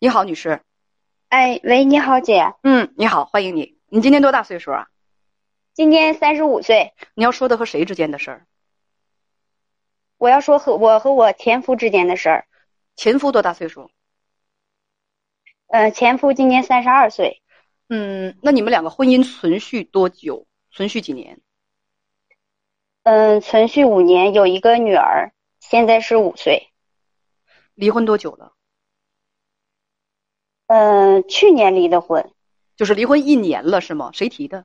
你好，女士。哎，喂，你好，姐。嗯，你好，欢迎你。你今年多大岁数啊？今年三十五岁。你要说的和谁之间的事儿？我要说和我和我前夫之间的事儿。前夫多大岁数？呃，前夫今年三十二岁。嗯，那你们两个婚姻存续多久？存续几年？嗯，存续五年，有一个女儿，现在是五岁。离婚多久了？嗯，去年离的婚，就是离婚一年了，是吗？谁提的？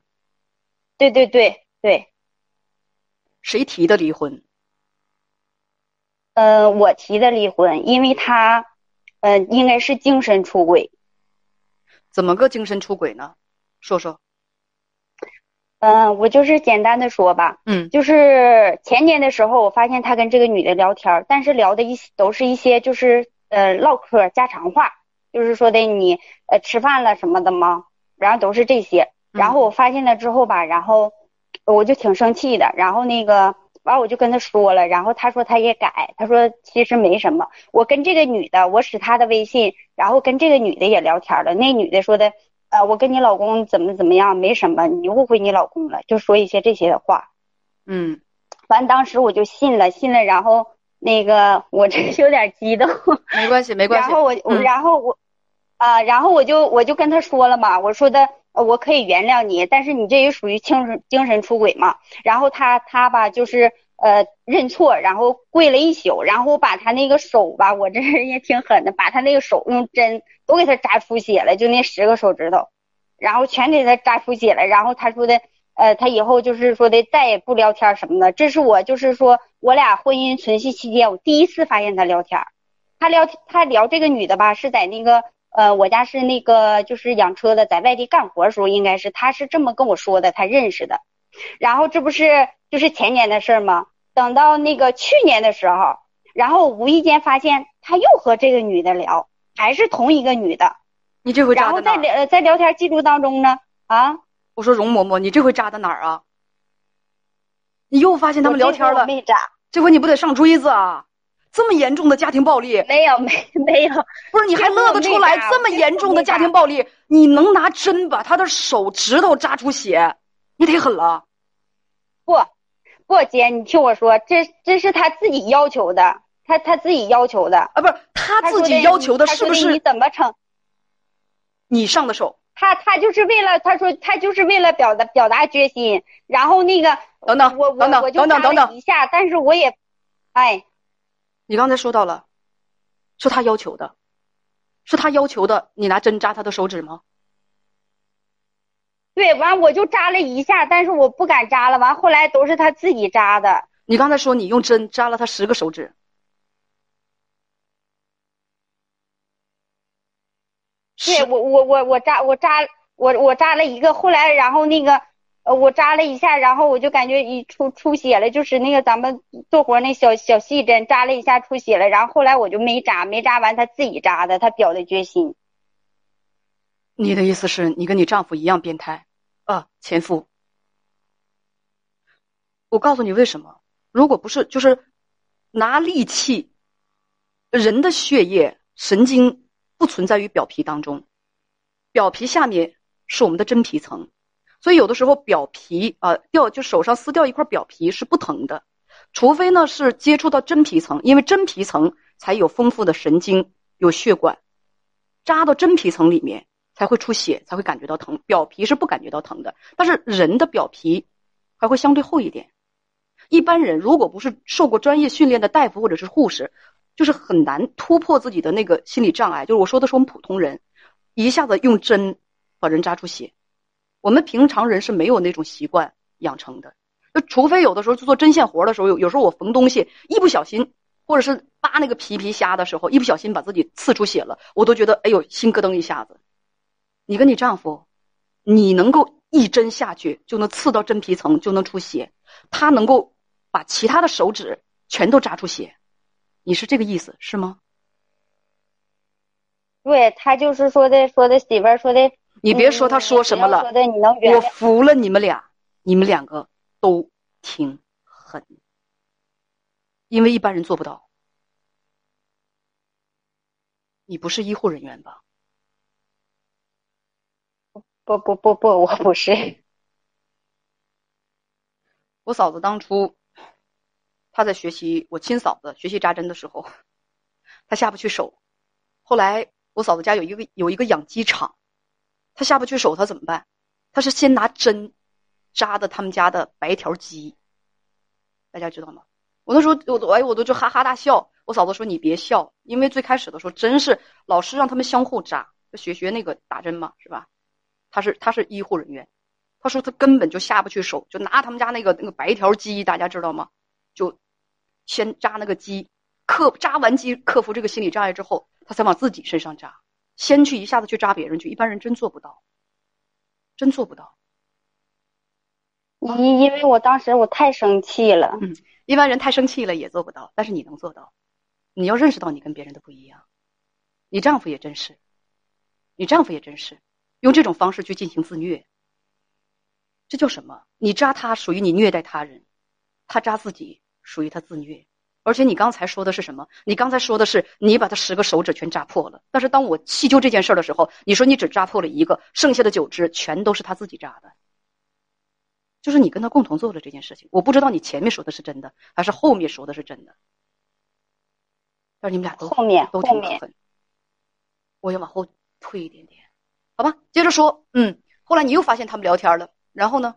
对对对对。谁提的离婚？嗯，我提的离婚，因为他，嗯，应该是精神出轨。怎么个精神出轨呢？说说。嗯，我就是简单的说吧。嗯。就是前年的时候，我发现他跟这个女的聊天，但是聊的一都是一些就是呃唠嗑家常话。就是说的你呃吃饭了什么的吗？然后都是这些。然后我发现了之后吧，然后我就挺生气的。然后那个完我就跟他说了，然后他说他也改，他说其实没什么。我跟这个女的，我使他的微信，然后跟这个女的也聊天了。那女的说的呃我跟你老公怎么怎么样，没什么，你误会你老公了，就说一些这些的话。嗯，完当时我就信了，信了，然后那个我 这有点激动。没关系，没关系。然后我，然后我。啊，然后我就我就跟他说了嘛，我说的我可以原谅你，但是你这也属于精神精神出轨嘛。然后他他吧就是呃认错，然后跪了一宿，然后把他那个手吧，我这人也挺狠的，把他那个手用针都给他扎出血了，就那十个手指头，然后全给他扎出血了。然后他说的呃他以后就是说的再也不聊天什么的。这是我就是说我俩婚姻存续期间我第一次发现他聊天，他聊他聊这个女的吧是在那个。呃，我家是那个就是养车的，在外地干活的时候，应该是他是这么跟我说的，他认识的。然后这不是就是前年的事儿吗？等到那个去年的时候，然后无意间发现他又和这个女的聊，还是同一个女的。你这回然后在聊在聊天记录当中呢，啊，我说容嬷嬷，你这回扎的哪儿啊？你又发现他们聊天了？没扎，这回你不得上锥子啊？这么严重的家庭暴力？没有，没没有。不是，你还乐得出来？这么严重的家庭暴力，你能拿针把他的手指头扎出血？你忒狠了。不，不，姐，你听我说，这这是他自己要求的，他他自己要求的啊，不是他自己要求的，是不是？你怎么成？你上的手？他他就是为了他说他就是为了表达表达决心，然后那个等等，我我我就等等一下，但是我也，哎。你刚才说到了，是他要求的，是他要求的。你拿针扎他的手指吗？对，完我就扎了一下，但是我不敢扎了。完后来都是他自己扎的。你刚才说你用针扎了他十个手指，对我我我我扎我扎我我扎了一个，后来然后那个。呃，我扎了一下，然后我就感觉一出出血了，就是那个咱们做活那小小细针，扎了一下出血了，然后后来我就没扎，没扎完他自己扎的，他表的决心。你的意思是你跟你丈夫一样变态啊，前夫？我告诉你为什么？如果不是就是拿利器，人的血液神经不存在于表皮当中，表皮下面是我们的真皮层。所以有的时候表皮啊掉，就手上撕掉一块表皮是不疼的，除非呢是接触到真皮层，因为真皮层才有丰富的神经、有血管，扎到真皮层里面才会出血，才会感觉到疼。表皮是不感觉到疼的，但是人的表皮还会相对厚一点。一般人如果不是受过专业训练的大夫或者是护士，就是很难突破自己的那个心理障碍。就是我说的是我们普通人，一下子用针把人扎出血。我们平常人是没有那种习惯养成的，就除非有的时候去做针线活的时候，有有时候我缝东西一不小心，或者是扒那个皮皮虾的时候，一不小心把自己刺出血了，我都觉得哎呦心咯噔一下子。你跟你丈夫，你能够一针下去就能刺到真皮层就能出血，他能够把其他的手指全都扎出血，你是这个意思是吗？对他就是说的说的媳妇儿说的。你别说他说什么了，我服了你们俩，你们两个都挺狠，因为一般人做不到。你不是医护人员吧？不不不不，我不是。我嫂子当初，她在学习我亲嫂子学习扎针的时候，她下不去手。后来我嫂子家有一个有一个养鸡场，他下不去手，他怎么办？他是先拿针扎的他们家的白条鸡。大家知道吗？我那时候我哎我都就哈哈大笑。我嫂子说你别笑，因为最开始的时候真是老师让他们相互扎，学学那个打针嘛，是吧？他是他是医护人员。他说他根本就下不去手，就拿他们家那个那个白条鸡，大家知道吗？就先扎那个鸡，克扎完鸡，克服这个心理障碍之后，他才往自己身上扎。先去一下子去扎别人去，一般人真做不到，真做不到。因因为我当时我太生气了，嗯，一般人太生气了也做不到，但是你能做到。你要认识到你跟别人的不一样，你丈夫也真是，你丈夫也真是用这种方式去进行自虐。这叫什么？你扎他属于你虐待他人，他扎自己属于他自虐。而且你刚才说的是什么？你刚才说的是你把他十个手指全扎破了。但是当我细究这件事的时候，你说你只扎破了一个，剩下的九只全都是他自己扎的。就是你跟他共同做了这件事情。我不知道你前面说的是真的，还是后面说的是真的。但是你们俩都后面都挺过分。我要往后退一点点，好吧？接着说，嗯，后来你又发现他们聊天了。然后呢？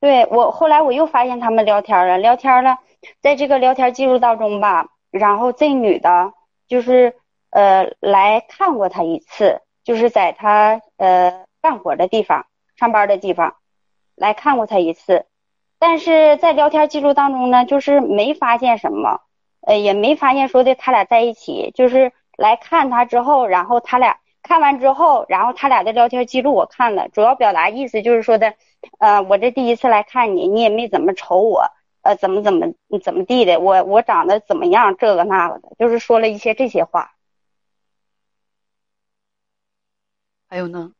对我后来我又发现他们聊天了，聊天了，在这个聊天记录当中吧，然后这女的就是呃来看过他一次，就是在他呃干活的地方、上班的地方来看过他一次，但是在聊天记录当中呢，就是没发现什么，呃也没发现说的他俩在一起，就是来看他之后，然后他俩。看完之后，然后他俩的聊天记录我看了，主要表达意思就是说的，呃，我这第一次来看你，你也没怎么瞅我，呃，怎么怎么怎么地的，我我长得怎么样，这个那个的，就是说了一些这些话。还有呢？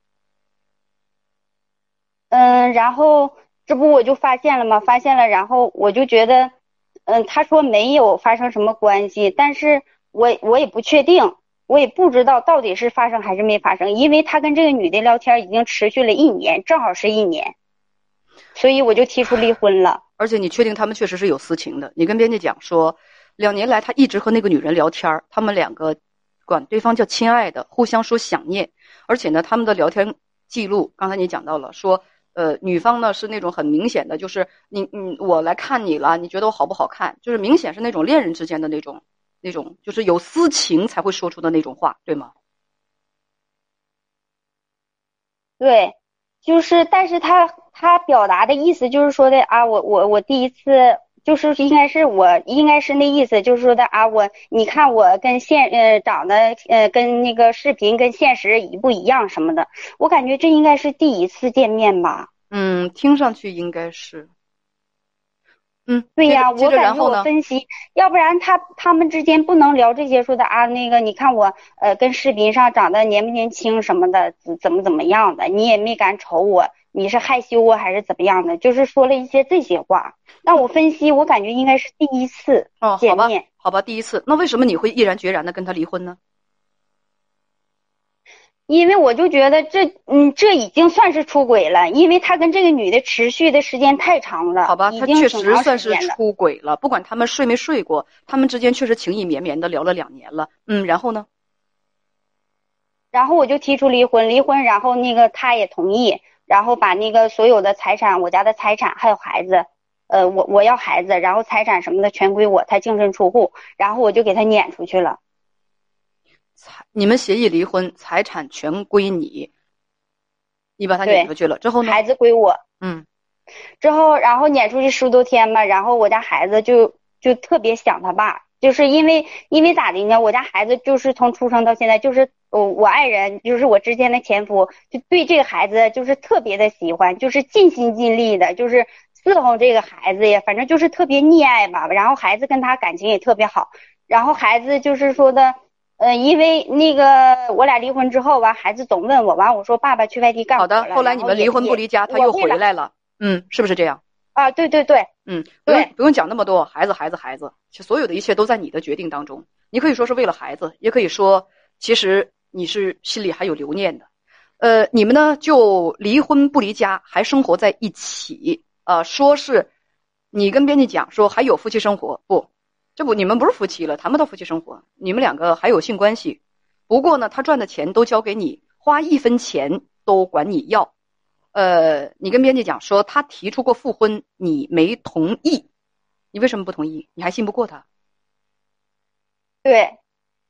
嗯，然后这不我就发现了吗？发现了，然后我就觉得，嗯，他说没有发生什么关系，但是我我也不确定。我也不知道到底是发生还是没发生，因为他跟这个女的聊天已经持续了一年，正好是一年，所以我就提出离婚了。而且你确定他们确实是有私情的？你跟编辑讲说，两年来他一直和那个女人聊天，他们两个管对方叫亲爱的，互相说想念。而且呢，他们的聊天记录，刚才你讲到了，说呃，女方呢是那种很明显的，就是你你我来看你了，你觉得我好不好看？就是明显是那种恋人之间的那种。那种就是有私情才会说出的那种话，对吗？对，就是，但是他他表达的意思就是说的啊，我我我第一次就是应该是我应该是那意思，就是说的啊，我你看我跟现呃长得呃跟那个视频跟现实一不一样什么的，我感觉这应该是第一次见面吧。嗯，听上去应该是。嗯，对呀，我感觉我分析，要不然他他们之间不能聊这些，说的啊，那个你看我呃跟视频上长得年不年轻什么的，怎么怎么样的，你也没敢瞅我，你是害羞啊还是怎么样的？就是说了一些这些话。但我分析，我感觉应该是第一次见面，好吧，第一次。那为什么你会毅然决然的跟他离婚呢？因为我就觉得这，嗯，这已经算是出轨了，因为他跟这个女的持续的时间太长了。好吧，他确实算是出轨了。不管他们睡没睡过，他们之间确实情意绵绵的聊了两年了。嗯，然后呢？然后我就提出离婚，离婚，然后那个他也同意，然后把那个所有的财产，我家的财产还有孩子，呃，我我要孩子，然后财产什么的全归我，他净身出户，然后我就给他撵出去了。财，你们协议离婚，财产全归你，你把他撵出去了之后呢？孩子归我。嗯，之后然后撵出去十多天吧，然后我家孩子就就特别想他爸，就是因为因为咋的呢？我家孩子就是从出生到现在，就是我我爱人，就是我之前的前夫，就对这个孩子就是特别的喜欢，就是尽心尽力的，就是伺候这个孩子呀，反正就是特别溺爱吧。然后孩子跟他感情也特别好，然后孩子就是说的。嗯，因为那个我俩离婚之后，完孩子总问我，完我说爸爸去外地干好的，后来你们离婚不离家，他又回来了。嗯，是不是这样？啊，对对对，嗯，不用不用讲那么多，孩子孩子孩子，所有的一切都在你的决定当中。你可以说是为了孩子，也可以说其实你是心里还有留念的。呃，你们呢就离婚不离家，还生活在一起，呃，说是你跟编辑讲说还有夫妻生活，不，这不你们不是夫妻了，谈不到夫妻生活，你们两个还有性关系。不过呢，他赚的钱都交给你，花一分钱都管你要。呃，你跟编辑讲说他提出过复婚，你没同意，你为什么不同意？你还信不过他？对，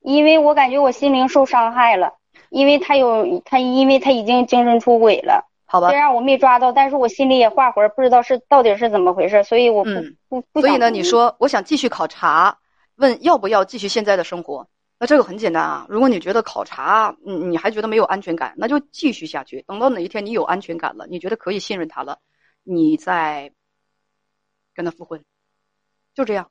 因为我感觉我心灵受伤害了，因为他有他，因为他已经精神出轨了。好吧，虽然我没抓到，但是我心里也画魂，不知道是到底是怎么回事，所以我不不不。所以呢，你说我想继续考察，问要不要继续现在的生活？那这个很简单啊，如果你觉得考察，你你还觉得没有安全感，那就继续下去。等到哪一天你有安全感了，你觉得可以信任他了，你再跟他复婚，就这样。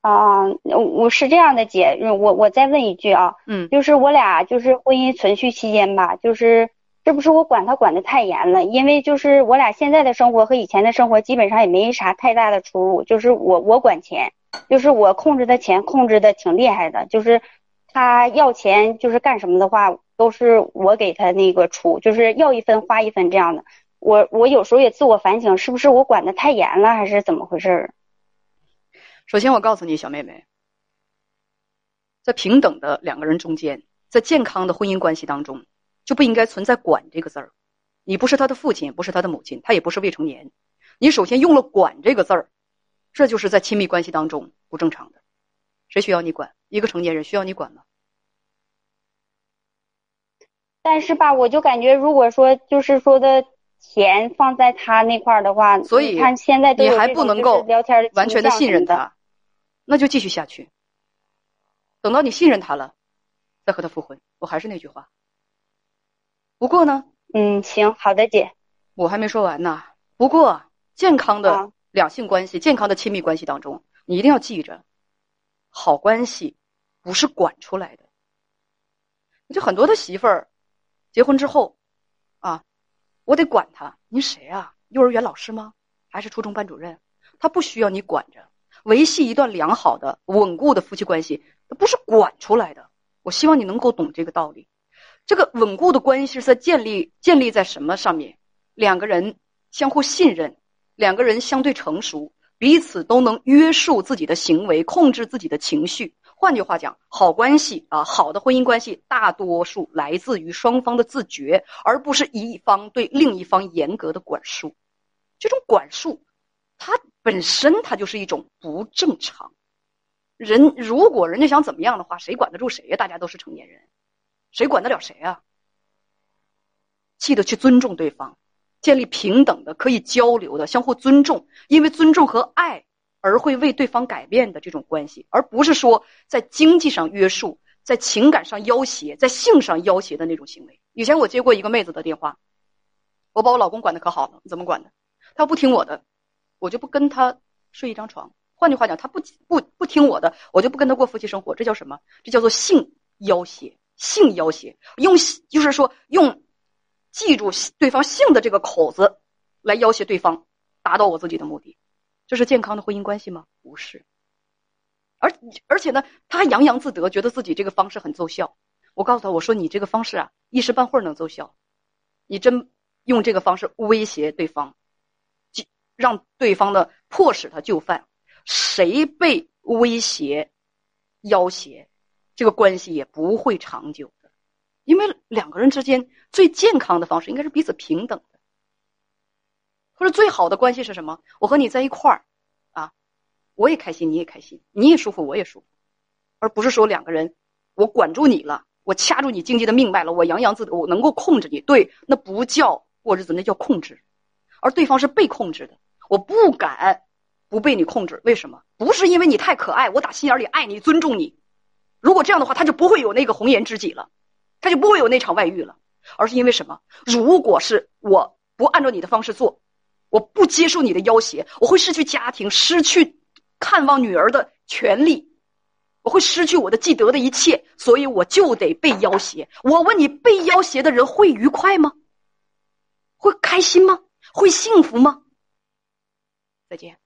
啊，我是这样的，姐，我我再问一句啊，嗯，就是我俩就是婚姻存续期间吧，就是是不是我管他管的太严了？因为就是我俩现在的生活和以前的生活基本上也没啥太大的出入，就是我我管钱，就是我控制的钱控制的挺厉害的，就是他要钱就是干什么的话都是我给他那个出，就是要一分花一分这样的。我我有时候也自我反省，是不是我管的太严了，还是怎么回事儿？首先，我告诉你，小妹妹，在平等的两个人中间，在健康的婚姻关系当中，就不应该存在“管”这个字儿。你不是他的父亲，不是他的母亲，他也不是未成年。你首先用了“管”这个字儿，这就是在亲密关系当中不正常的。谁需要你管？一个成年人需要你管吗？但是吧，我就感觉，如果说就是说的。钱放在他那块儿的话，所以看现在你还不能够聊天完全的信任他，那就继续下去。等到你信任他了，再和他复婚。我还是那句话。不过呢，嗯，行，好的，姐，我还没说完呢。不过健康的两性关系、健康的亲密关系当中，你一定要记着，好关系不是管出来的。就很多的媳妇儿结婚之后。啊我得管他，您谁啊？幼儿园老师吗？还是初中班主任？他不需要你管着。维系一段良好的、稳固的夫妻关系，它不是管出来的。我希望你能够懂这个道理。这个稳固的关系是在建立建立在什么上面？两个人相互信任，两个人相对成熟，彼此都能约束自己的行为，控制自己的情绪。换句话讲，好关系啊，好的婚姻关系，大多数来自于双方的自觉，而不是一方对另一方严格的管束。这种管束，它本身它就是一种不正常。人如果人家想怎么样的话，谁管得住谁呀？大家都是成年人，谁管得了谁啊？记得去尊重对方，建立平等的、可以交流的、相互尊重，因为尊重和爱。而会为对方改变的这种关系，而不是说在经济上约束、在情感上要挟、在性上要挟的那种行为。以前我接过一个妹子的电话，我把我老公管的可好了，怎么管的？他不听我的，我就不跟他睡一张床。换句话讲，他不不不听我的，我就不跟他过夫妻生活。这叫什么？这叫做性要挟、性要挟。用就是说用记住对方性的这个口子来要挟对方，达到我自己的目的。这是健康的婚姻关系吗？不是，而而且呢，他还洋洋自得，觉得自己这个方式很奏效。我告诉他，我说你这个方式啊，一时半会儿能奏效，你真用这个方式威胁对方，就让对方的迫使他就范，谁被威胁、要挟，这个关系也不会长久的，因为两个人之间最健康的方式应该是彼此平等的。或者最好的关系是什么？我和你在一块儿，啊，我也开心，你也开心，你也舒服，我也舒服，而不是说两个人，我管住你了，我掐住你经济的命脉了，我洋洋自得，我能够控制你。对，那不叫过日子，那叫控制。而对方是被控制的，我不敢不被你控制。为什么？不是因为你太可爱，我打心眼里爱你，尊重你。如果这样的话，他就不会有那个红颜知己了，他就不会有那场外遇了。而是因为什么？如果是我不按照你的方式做。我不接受你的要挟，我会失去家庭，失去看望女儿的权利，我会失去我的既得的一切，所以我就得被要挟。我问你，被要挟的人会愉快吗？会开心吗？会幸福吗？再见。